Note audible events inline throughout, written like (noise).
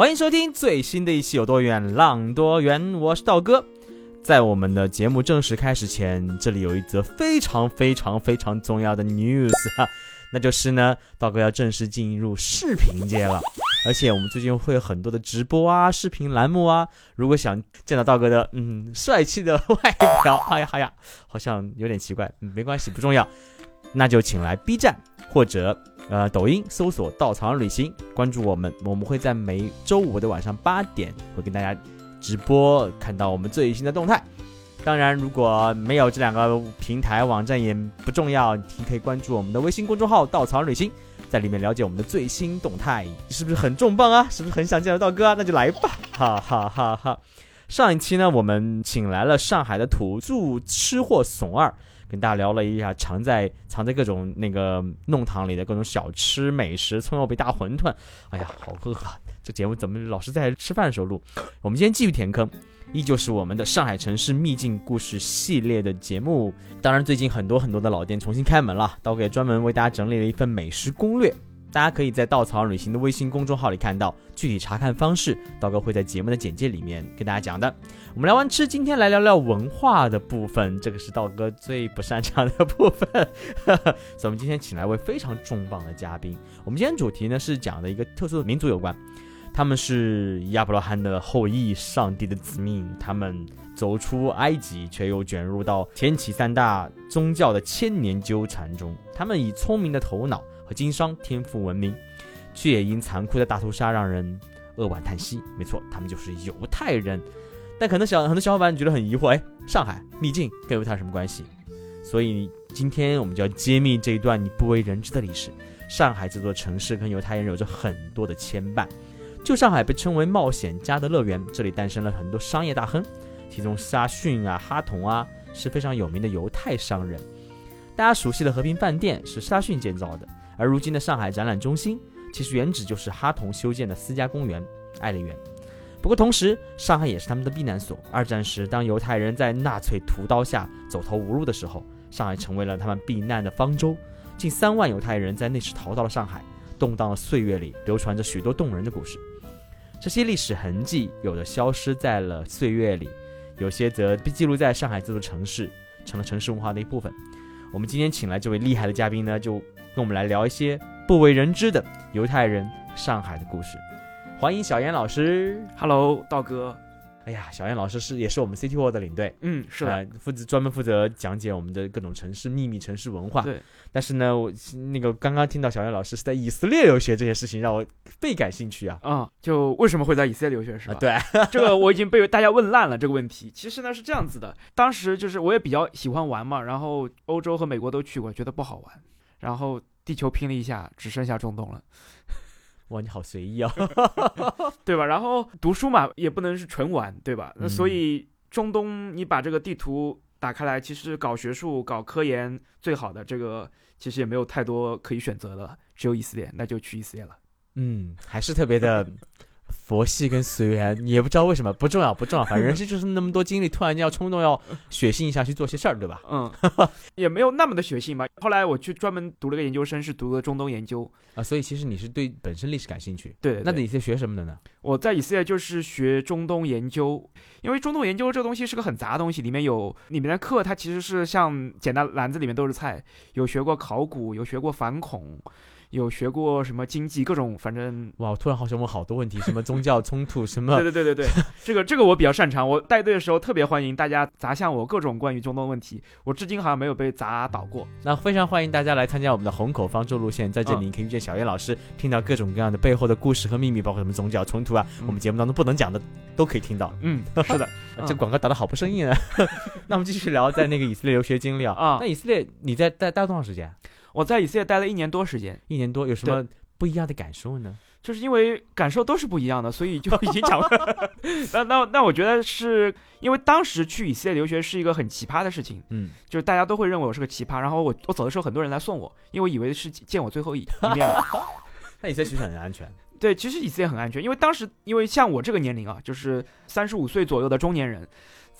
欢迎收听最新的一期《有多远浪多远》，我是道哥。在我们的节目正式开始前，这里有一则非常非常非常重要的 news 哈，那就是呢，道哥要正式进入视频界了，而且我们最近会有很多的直播啊、视频栏目啊。如果想见到道哥的嗯帅气的外表，哎呀哎呀，好像有点奇怪，没关系，不重要，那就请来 B 站或者呃抖音搜索“稻草人旅行”，关注我们，我们会在每周五的晚上八点会跟大家。直播看到我们最新的动态，当然如果没有这两个平台网站也不重要，你可以关注我们的微信公众号“稻草人旅行”，在里面了解我们的最新动态，是不是很重磅啊？是不是很想见到道哥啊？那就来吧，哈哈哈哈！上一期呢，我们请来了上海的土著吃货怂二，跟大家聊了一下藏在藏在各种那个弄堂里的各种小吃美食，葱油饼、大馄饨，哎呀，好饿啊！这节目怎么老是在吃饭的时候录？我们今天继续填坑，依旧是我们的上海城市秘境故事系列的节目。当然，最近很多很多的老店重新开门了，刀哥也专门为大家整理了一份美食攻略，大家可以在稻草旅行的微信公众号里看到具体查看方式。刀哥会在节目的简介里面跟大家讲的。我们聊完吃，今天来聊聊文化的部分，这个是道哥最不擅长的部分。所以，我们今天请来位非常重磅的嘉宾。我们今天主题呢是讲的一个特殊的民族有关。他们是亚伯拉罕的后裔，上帝的子民。他们走出埃及，却又卷入到天启三大宗教的千年纠缠中。他们以聪明的头脑和经商天赋闻名，却也因残酷的大屠杀让人扼腕叹息。没错，他们就是犹太人。但可能小很多小伙伴觉得很疑惑：哎，上海秘境跟犹太什么关系？所以今天我们就要揭秘这一段你不为人知的历史。上海这座城市跟犹太人有着很多的牵绊。旧上海被称为冒险家的乐园，这里诞生了很多商业大亨，其中沙逊啊、哈同啊是非常有名的犹太商人。大家熟悉的和平饭店是沙逊建造的，而如今的上海展览中心其实原址就是哈同修建的私家公园爱丽园。不过同时，上海也是他们的避难所。二战时，当犹太人在纳粹屠刀下走投无路的时候，上海成为了他们避难的方舟。近三万犹太人在那时逃到了上海。动荡的岁月里，流传着许多动人的故事。这些历史痕迹，有的消失在了岁月里，有些则被记录在上海这座城市，成了城市文化的一部分。我们今天请来这位厉害的嘉宾呢，就跟我们来聊一些不为人知的犹太人上海的故事。欢迎小严老师，Hello，道哥。哎呀，小燕老师是也是我们 City World 的领队，嗯，是的，负责专门负责讲解我们的各种城市秘密城市文化。对，但是呢，我那个刚刚听到小燕老师是在以色列留学这些事情，让我倍感兴趣啊。啊，就为什么会在以色列留学是吧？对，(laughs) 这个我已经被大家问烂了这个问题。其实呢是这样子的，当时就是我也比较喜欢玩嘛，然后欧洲和美国都去过，觉得不好玩，然后地球拼了一下，只剩下中东了。(laughs) 哇，你好随意啊，(laughs) 对吧？然后读书嘛，也不能是纯玩，对吧？那所以中东，你把这个地图打开来，其实搞学术、搞科研最好的这个，其实也没有太多可以选择的，只有以色列，那就去以色列了。嗯，还是特别的。佛系跟随缘，也不知道为什么，不重要，不重要，反正人生就是那么多经历，突然间要冲动，要血性一下去做些事儿，对吧？嗯，也没有那么的血性吧。后来我去专门读了个研究生，是读的中东研究啊，所以其实你是对本身历史感兴趣。对，那你在学什么的呢？我在以色列就是学中东研究，因为中东研究这个东西是个很杂的东西，里面有里面的课，它其实是像简单篮子里面都是菜，有学过考古，有学过反恐。有学过什么经济各种，反正哇，我突然好想问好多问题，什么宗教冲突，什么？对对对对对，(laughs) 这个这个我比较擅长。我带队的时候特别欢迎大家砸向我各种关于中东问题，我至今好像没有被砸倒过。那非常欢迎大家来参加我们的虹口方舟路线，在这里你可以遇见小叶老师，听到各种各样的背后的故事和秘密，包括什么宗教冲突啊，我们节目当中不能讲的都可以听到。(laughs) (laughs) 嗯，是的，这广告打的好不生硬啊。那我们继续聊在那个以色列留学经历啊。啊，那以色列你在待待多长时间？我在以色列待了一年多时间，一年多有什么不一样的感受呢？就是因为感受都是不一样的，所以就已经讲了。那 (laughs) 那那，我觉得是因为当时去以色列留学是一个很奇葩的事情，嗯，就是大家都会认为我是个奇葩。然后我我走的时候，很多人来送我，因为以为是见我最后一一面。(laughs) 那以色列其实很安全。对，其实以色列很安全，因为当时因为像我这个年龄啊，就是三十五岁左右的中年人。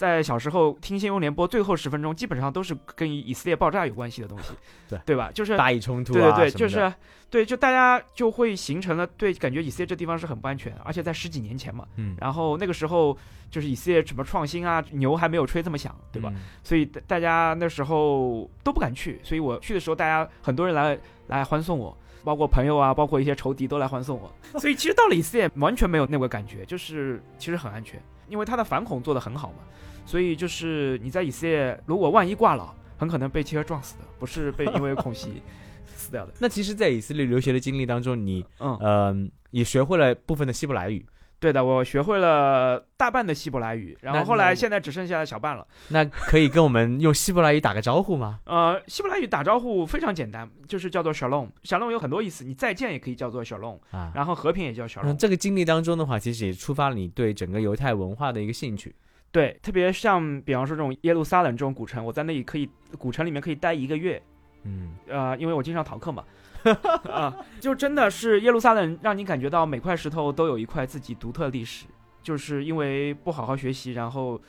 在小时候听新闻联播，最后十分钟基本上都是跟以色列爆炸有关系的东西，(laughs) 对对吧？就是大义冲突，对对对，就是对，就大家就会形成了对，感觉以色列这地方是很不安全，而且在十几年前嘛，嗯，然后那个时候就是以色列什么创新啊，牛还没有吹这么响，对吧？所以大家那时候都不敢去，所以我去的时候，大家很多人来来欢送我，包括朋友啊，包括一些仇敌都来欢送我，所以其实到了以色列完全没有那个感觉，就是其实很安全，因为他的反恐做得很好嘛。所以就是你在以色列，如果万一挂了，很可能被汽车撞死的，不是被因为空袭死掉的。(laughs) 那其实，在以色列留学的经历当中，你嗯呃也学会了部分的希伯来语。对的，我学会了大半的希伯来语，然后后来现在只剩下小半了。那可以跟我们用希伯来语打个招呼吗？(laughs) 呃，希伯来语打招呼非常简单，就是叫做 shalom，shalom 有很多意思，你再见也可以叫做 shalom 啊，然后和平也叫 shalom。这个经历当中的话，其实也触发了你对整个犹太文化的一个兴趣。对，特别像比方说这种耶路撒冷这种古城，我在那里可以古城里面可以待一个月，嗯，呃，因为我经常逃课嘛，(laughs) 啊，就真的是耶路撒冷让你感觉到每块石头都有一块自己独特历史，就是因为不好好学习，然后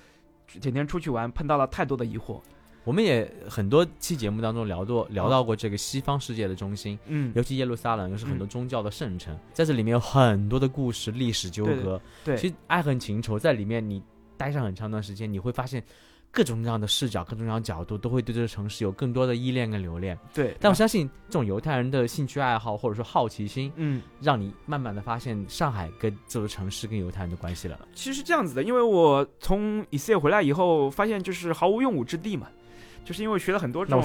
天天出去玩，碰到了太多的疑惑。我们也很多期节目当中聊过聊到过这个西方世界的中心，嗯，尤其耶路撒冷又是很多宗教的圣城，在这里面有很多的故事、历史纠葛，对，其实爱恨情仇在里面你。待上很长一段时间，你会发现各种各样的视角、各种各样的角度，都会对这个城市有更多的依恋跟留恋。对，但我相信这种犹太人的兴趣爱好或者说好奇心，嗯，让你慢慢的发现上海跟这座城市跟犹太人的关系了。其实这样子的，因为我从以色列回来以后，发现就是毫无用武之地嘛。就是因为学了很多这种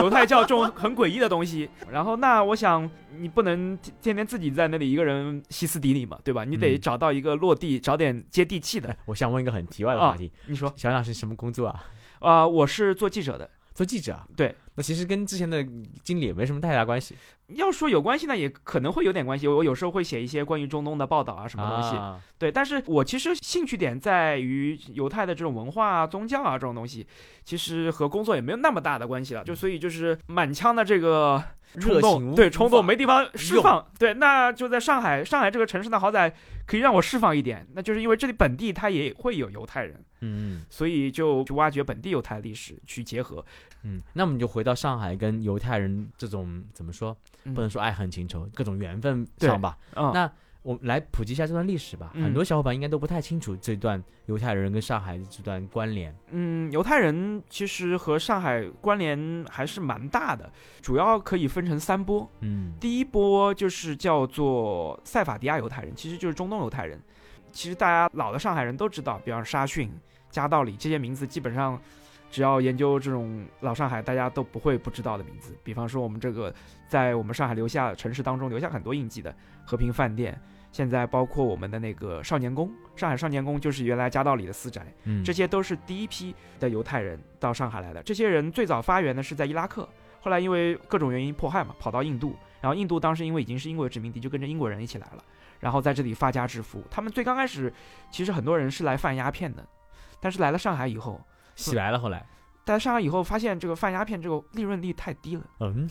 犹太教这种很诡异的东西，(laughs) 然后那我想你不能天天自己在那里一个人歇斯底里嘛，对吧？你得找到一个落地，找点接地气的。我想问一个很题外的话题，你说，小杨是什么工作啊？啊，我是做记者的。做记者，对，那其实跟之前的经历也没什么太大关系。要说有关系呢，也可能会有点关系。我有时候会写一些关于中东的报道啊，什么东西。对，但是我其实兴趣点在于犹太的这种文化啊、宗教啊这种东西，其实和工作也没有那么大的关系了。就所以就是满腔的这个冲动，对冲动没地方释放。对，那就在上海，上海这个城市呢，好歹可以让我释放一点。那就是因为这里本地它也会有犹太人，嗯，所以就去挖掘本地犹太历史去结合。嗯，那我们就回到上海跟犹太人这种怎么说，不能说爱恨情仇，各种缘分上吧。那我们来普及一下这段历史吧。很多小伙伴应该都不太清楚这段犹太人跟上海的这段关联。嗯，犹太人其实和上海关联还是蛮大的，主要可以分成三波。嗯，第一波就是叫做塞法迪亚犹太人，其实就是中东犹太人。其实大家老的上海人都知道，比方沙逊、加道里这些名字，基本上。只要研究这种老上海，大家都不会不知道的名字。比方说，我们这个在我们上海留下城市当中留下很多印记的和平饭店，现在包括我们的那个少年宫，上海少年宫就是原来家道里的私宅，嗯，这些都是第一批的犹太人到上海来的。这些人最早发源呢是在伊拉克，后来因为各种原因迫害嘛，跑到印度，然后印度当时因为已经是英国殖民地，就跟着英国人一起来了，然后在这里发家致富。他们最刚开始其实很多人是来贩鸦片的，但是来了上海以后。洗白了，后来，但上海以后发现这个贩鸦片这个利润率太低了，嗯，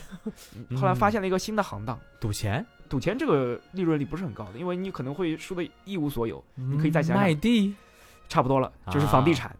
后来发现了一个新的行当，赌钱，赌钱这个利润率不是很高的，因为你可能会输的一无所有，你可以再想卖地，差不多了，就是房地产。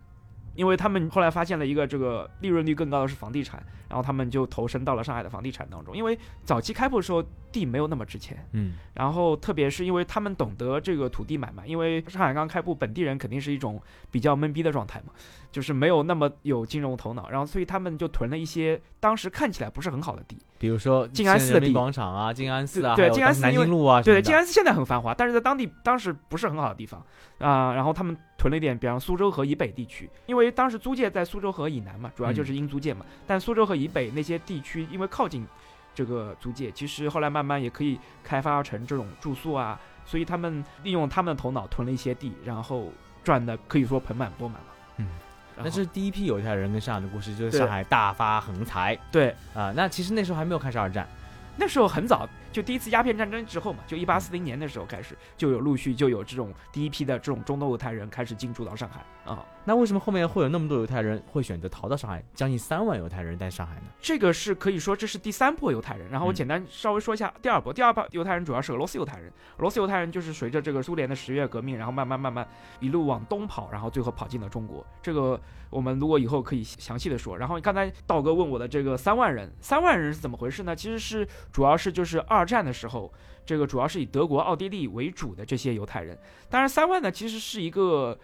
因为他们后来发现了一个这个利润率更高的是房地产，然后他们就投身到了上海的房地产当中。因为早期开铺的时候地没有那么值钱，嗯，然后特别是因为他们懂得这个土地买卖，因为上海刚开铺，本地人肯定是一种比较懵逼的状态嘛，就是没有那么有金融头脑，然后所以他们就囤了一些当时看起来不是很好的地，比如说静安寺的地广场啊，静安寺啊，对，静安寺南京路啊，对，静安寺现在很繁华，但是在当地当时不是很好的地方啊，然后他们。囤了一点，比方苏州河以北地区，因为当时租界在苏州河以南嘛，主要就是英租界嘛。但苏州河以北那些地区，因为靠近这个租界，其实后来慢慢也可以开发成这种住宿啊，所以他们利用他们的头脑囤了一些地，然后赚的可以说盆满钵满了。嗯，那是第一批犹太人跟上海的故事，就是上海大发横财。对啊，那其实那时候还没有开始二战。那时候很早，就第一次鸦片战争之后嘛，就一八四零年的时候开始，就有陆续就有这种第一批的这种中东犹太人开始进驻到上海啊。那为什么后面会有那么多犹太人会选择逃到上海？将近三万犹太人在上海呢？这个是可以说这是第三波犹太人。然后我简单稍微说一下第二波。第二波犹太人主要是俄罗斯犹太人。俄罗斯犹太人就是随着这个苏联的十月革命，然后慢慢慢慢一路往东跑，然后最后跑进了中国。这个我们如果以后可以详细的说。然后刚才道哥问我的这个三万人，三万人是怎么回事呢？其实是主要是就是二战的时候，这个主要是以德国、奥地利为主的这些犹太人。当然，三万呢其实是一个。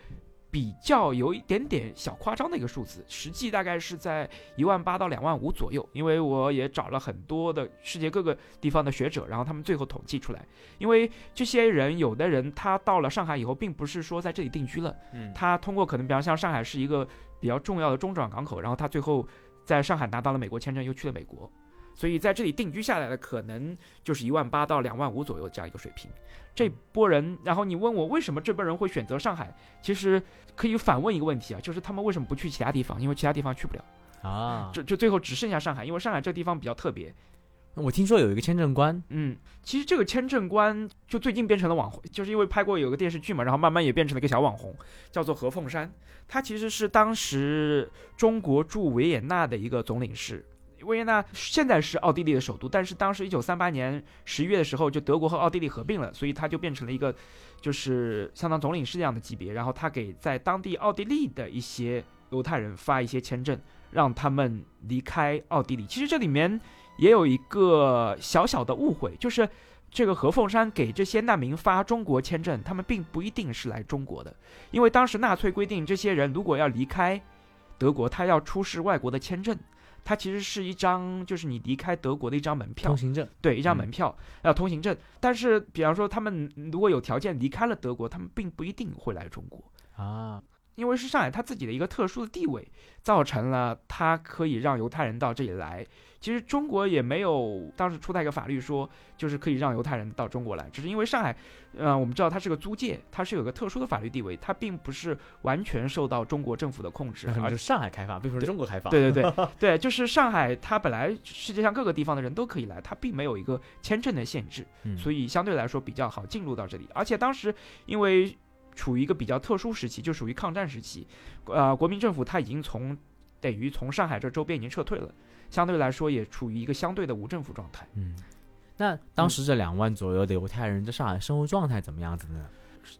比较有一点点小夸张的一个数字，实际大概是在一万八到两万五左右。因为我也找了很多的世界各个地方的学者，然后他们最后统计出来，因为这些人有的人他到了上海以后，并不是说在这里定居了，嗯，他通过可能比方像上海是一个比较重要的中转港口，然后他最后在上海拿到了美国签证，又去了美国。所以在这里定居下来的可能就是一万八到两万五左右这样一个水平。这波人，然后你问我为什么这波人会选择上海？其实可以反问一个问题啊，就是他们为什么不去其他地方？因为其他地方去不了啊。就就最后只剩下上海，因为上海这个地方比较特别。我听说有一个签证官，嗯，其实这个签证官就最近变成了网红，就是因为拍过有个电视剧嘛，然后慢慢也变成了一个小网红，叫做何凤山。他其实是当时中国驻维也纳的一个总领事。维也纳现在是奥地利的首都，但是当时一九三八年十一月的时候，就德国和奥地利合并了，所以他就变成了一个，就是相当总领事这样的级别。然后他给在当地奥地利的一些犹太人发一些签证，让他们离开奥地利。其实这里面也有一个小小的误会，就是这个何凤山给这些难民发中国签证，他们并不一定是来中国的，因为当时纳粹规定，这些人如果要离开德国，他要出示外国的签证。它其实是一张，就是你离开德国的一张门票，通行证。对，一张门票，要通行证。但是，比方说，他们如果有条件离开了德国，他们并不一定会来中国啊。因为是上海它自己的一个特殊的地位，造成了它可以让犹太人到这里来。其实中国也没有当时出台一个法律说，就是可以让犹太人到中国来，只是因为上海，呃，我们知道它是个租界，它是有个特殊的法律地位，它并不是完全受到中国政府的控制。而是上海开放，并不是中国开放。对对对 (laughs) 对，就是上海，它本来世界上各个地方的人都可以来，它并没有一个签证的限制，所以相对来说比较好进入到这里。而且当时因为。处于一个比较特殊时期，就属于抗战时期，呃，国民政府他已经从等于从上海这周边已经撤退了，相对来说也处于一个相对的无政府状态。嗯，那当时这两万左右的犹太人在上海生活状态怎么样子呢？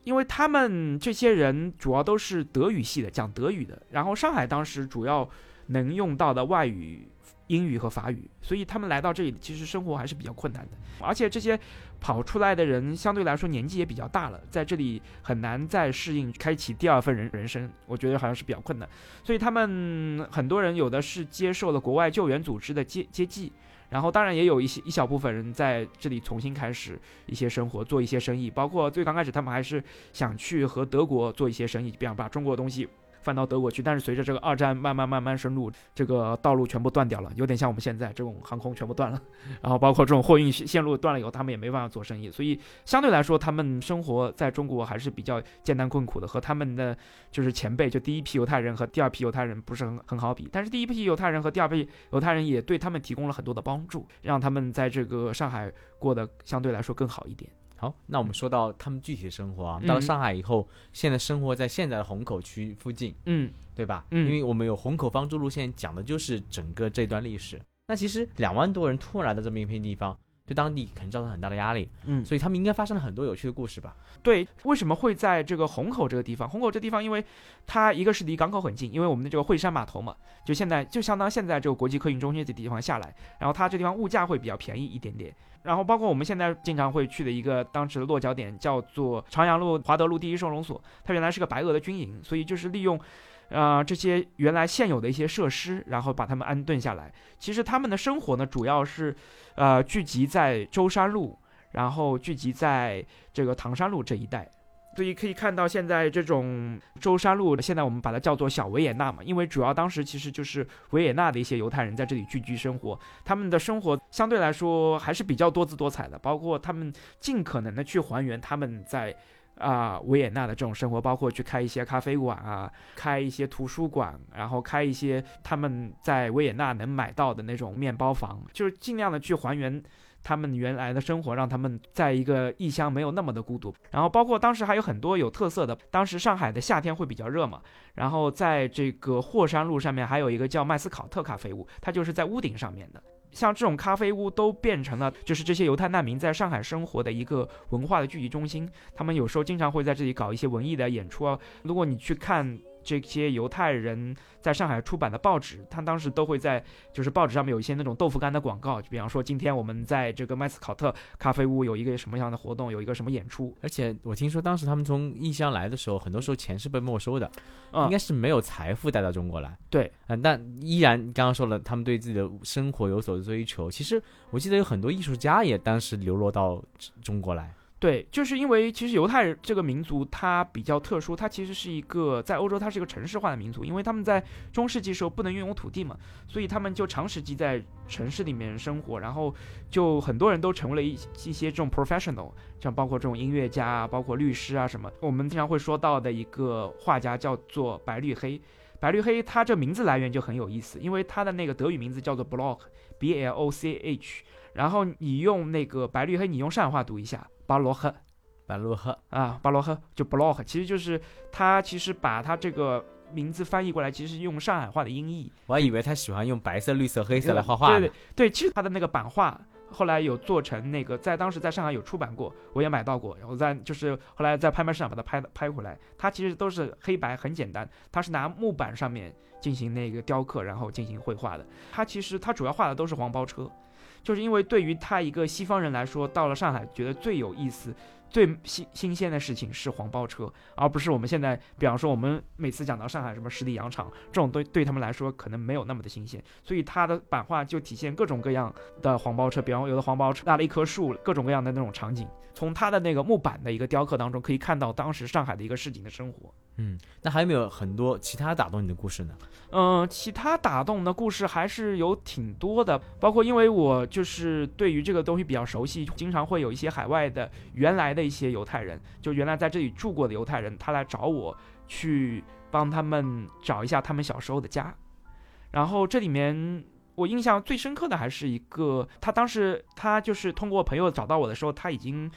因为他们这些人主要都是德语系的，讲德语的，然后上海当时主要能用到的外语。英语和法语，所以他们来到这里，其实生活还是比较困难的。而且这些跑出来的人相对来说年纪也比较大了，在这里很难再适应，开启第二份人人生，我觉得好像是比较困难。所以他们很多人有的是接受了国外救援组织的接接济，然后当然也有一些一小部分人在这里重新开始一些生活，做一些生意。包括最刚开始，他们还是想去和德国做一些生意，比方把中国的东西。搬到德国去，但是随着这个二战慢慢慢慢深入，这个道路全部断掉了，有点像我们现在这种航空全部断了，然后包括这种货运线路断了以后，他们也没办法做生意，所以相对来说，他们生活在中国还是比较艰难困苦的，和他们的就是前辈，就第一批犹太人和第二批犹太人不是很很好比。但是第一批犹太人和第二批犹太人也对他们提供了很多的帮助，让他们在这个上海过得相对来说更好一点。好，那我们说到他们具体的生活啊，到了上海以后，现在生活在现在的虹口区附近，嗯，对吧？嗯，因为我们有虹口方舟路线，讲的就是整个这段历史。那其实两万多人突然来到这么一片地方。对当地可能造成很大的压力，嗯，所以他们应该发生了很多有趣的故事吧？对，为什么会在这个虹口这个地方？虹口这地方，因为它一个是离港口很近，因为我们的这个惠山码头嘛，就现在就相当现在这个国际客运中心这地方下来，然后它这地方物价会比较便宜一点点。然后包括我们现在经常会去的一个当时的落脚点叫做长阳路华德路第一收容所，它原来是个白俄的军营，所以就是利用。呃，这些原来现有的一些设施，然后把他们安顿下来。其实他们的生活呢，主要是，呃，聚集在舟山路，然后聚集在这个唐山路这一带。所以可以看到，现在这种舟山路，现在我们把它叫做小维也纳嘛，因为主要当时其实就是维也纳的一些犹太人在这里聚居生活。他们的生活相对来说还是比较多姿多彩的，包括他们尽可能的去还原他们在。啊，维也纳的这种生活，包括去开一些咖啡馆啊，开一些图书馆，然后开一些他们在维也纳能买到的那种面包房，就是尽量的去还原他们原来的生活，让他们在一个异乡没有那么的孤独。然后包括当时还有很多有特色的，当时上海的夏天会比较热嘛，然后在这个霍山路上面还有一个叫麦斯考特咖啡屋，它就是在屋顶上面的。像这种咖啡屋都变成了，就是这些犹太难民在上海生活的一个文化的聚集中心。他们有时候经常会在这里搞一些文艺的演出啊。如果你去看。这些犹太人在上海出版的报纸，他当时都会在就是报纸上面有一些那种豆腐干的广告，就比方说今天我们在这个麦斯考特咖啡屋有一个什么样的活动，有一个什么演出。而且我听说当时他们从异乡来的时候，很多时候钱是被没收的，应该是没有财富带到中国来。对，嗯，但依然刚刚说了，他们对自己的生活有所追求。其实我记得有很多艺术家也当时流落到中国来。对，就是因为其实犹太人这个民族它比较特殊，它其实是一个在欧洲它是一个城市化的民族，因为他们在中世纪时候不能拥有土地嘛，所以他们就长时期在城市里面生活，然后就很多人都成为了一一些这种 professional，像包括这种音乐家啊，包括律师啊什么。我们经常会说到的一个画家叫做白绿黑，白绿黑他这名字来源就很有意思，因为他的那个德语名字叫做 Bloch，B L O C H，然后你用那个白绿黑，你用上海话读一下。巴罗赫，巴罗赫啊，巴罗赫就 block，其实就是他其实把他这个名字翻译过来，其实用上海话的音译。我还以为他喜欢用白色、绿色、黑色来画画对对对，其实他的那个版画后来有做成那个，在当时在上海有出版过，我也买到过。然后在就是后来在拍卖市场把它拍拍回来，它其实都是黑白，很简单。它是拿木板上面进行那个雕刻，然后进行绘画的。它其实它主要画的都是黄包车。就是因为对于他一个西方人来说，到了上海，觉得最有意思、最新新鲜的事情是黄包车，而不是我们现在，比方说我们每次讲到上海什么十里洋场这种，对对他们来说可能没有那么的新鲜。所以他的版画就体现各种各样的黄包车，比方有的黄包车拉了一棵树，各种各样的那种场景。从他的那个木板的一个雕刻当中，可以看到当时上海的一个市井的生活。嗯，那还有没有很多其他打动你的故事呢？嗯，其他打动的故事还是有挺多的，包括因为我就是对于这个东西比较熟悉，经常会有一些海外的原来的一些犹太人，就原来在这里住过的犹太人，他来找我去帮他们找一下他们小时候的家。然后这里面我印象最深刻的还是一个，他当时他就是通过朋友找到我的时候，他已经。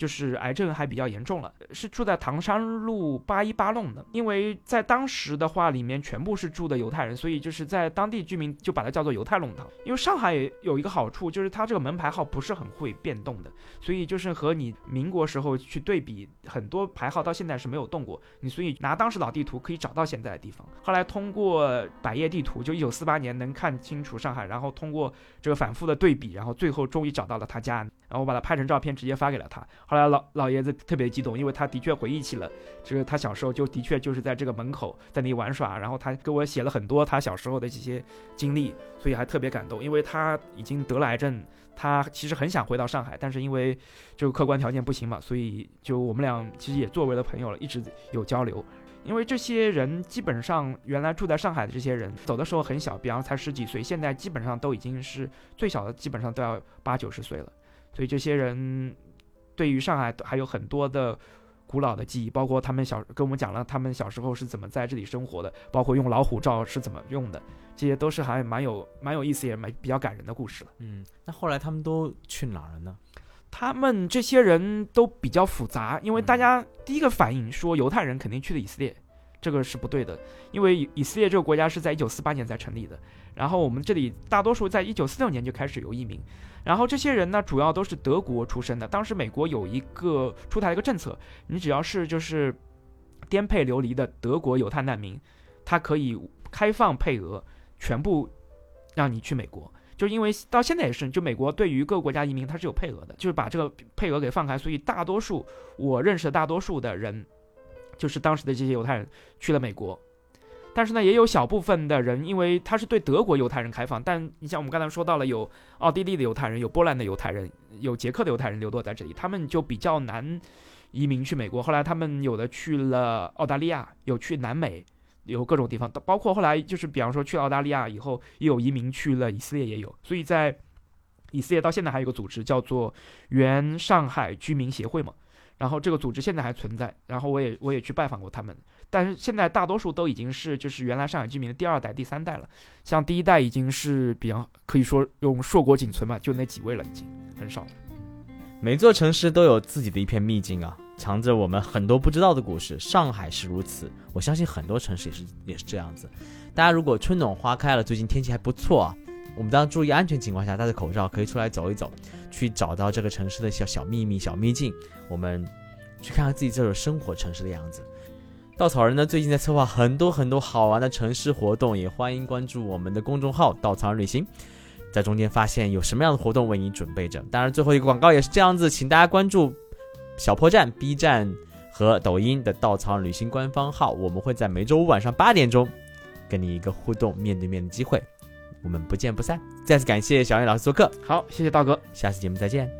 就是癌症还比较严重了，是住在唐山路八一八弄的。因为在当时的话，里面全部是住的犹太人，所以就是在当地居民就把它叫做犹太弄堂。因为上海有一个好处，就是它这个门牌号不是很会变动的，所以就是和你民国时候去对比，很多牌号到现在是没有动过。你所以拿当时老地图可以找到现在的地方。后来通过百叶地图，就一九四八年能看清楚上海，然后通过这个反复的对比，然后最后终于找到了他家，然后我把它拍成照片直接发给了他。后来老老爷子特别激动，因为他的确回忆起了这个他小时候就的确就是在这个门口在那里玩耍，然后他给我写了很多他小时候的这些经历，所以还特别感动。因为他已经得了癌症，他其实很想回到上海，但是因为就客观条件不行嘛，所以就我们俩其实也作为了朋友了，一直有交流。因为这些人基本上原来住在上海的这些人走的时候很小，比方才十几岁，现在基本上都已经是最小的，基本上都要八九十岁了，所以这些人。对于上海还有很多的古老的记忆，包括他们小跟我们讲了他们小时候是怎么在这里生活的，包括用老虎照是怎么用的，这些都是还蛮有蛮有意思也蛮比较感人的故事了。嗯，那后来他们都去哪儿了呢？他们这些人都比较复杂，因为大家第一个反应说犹太人肯定去了以色列，这个是不对的，因为以色列这个国家是在一九四八年才成立的，然后我们这里大多数在一九四六年就开始有移民。然后这些人呢，主要都是德国出身的。当时美国有一个出台一个政策，你只要是就是颠沛流离的德国犹太难民，他可以开放配额，全部让你去美国。就因为到现在也是，就美国对于各个国家移民他是有配额的，就是把这个配额给放开，所以大多数我认识的大多数的人，就是当时的这些犹太人去了美国。但是呢，也有小部分的人，因为他是对德国犹太人开放，但你像我们刚才说到了，有奥地利的犹太人，有波兰的犹太人，有捷克的犹太人流落在这里，他们就比较难移民去美国。后来他们有的去了澳大利亚，有去南美，有各种地方，包括后来就是比方说去澳大利亚以后，也有移民去了以色列，也有。所以在以色列到现在还有个组织叫做原上海居民协会嘛。然后这个组织现在还存在，然后我也我也去拜访过他们，但是现在大多数都已经是就是原来上海居民的第二代、第三代了，像第一代已经是比较可以说用硕果仅存嘛，就那几位了已经。很少。每座城市都有自己的一片秘境啊，藏着我们很多不知道的故事。上海是如此，我相信很多城市也是也是这样子。大家如果春暖花开了，最近天气还不错啊，我们当然注意安全情况下戴着口罩可以出来走一走，去找到这个城市的小小秘密、小秘境，我们去看看自己这种生活城市的样子。稻草人呢，最近在策划很多很多好玩的城市活动，也欢迎关注我们的公众号“稻草人旅行”。在中间发现有什么样的活动为你准备着。当然，最后一个广告也是这样子，请大家关注小破站、B 站和抖音的稻草人旅行官方号，我们会在每周五晚上八点钟跟你一个互动、面对面的机会，我们不见不散。再次感谢小燕老师做客，好，谢谢道哥，下次节目再见。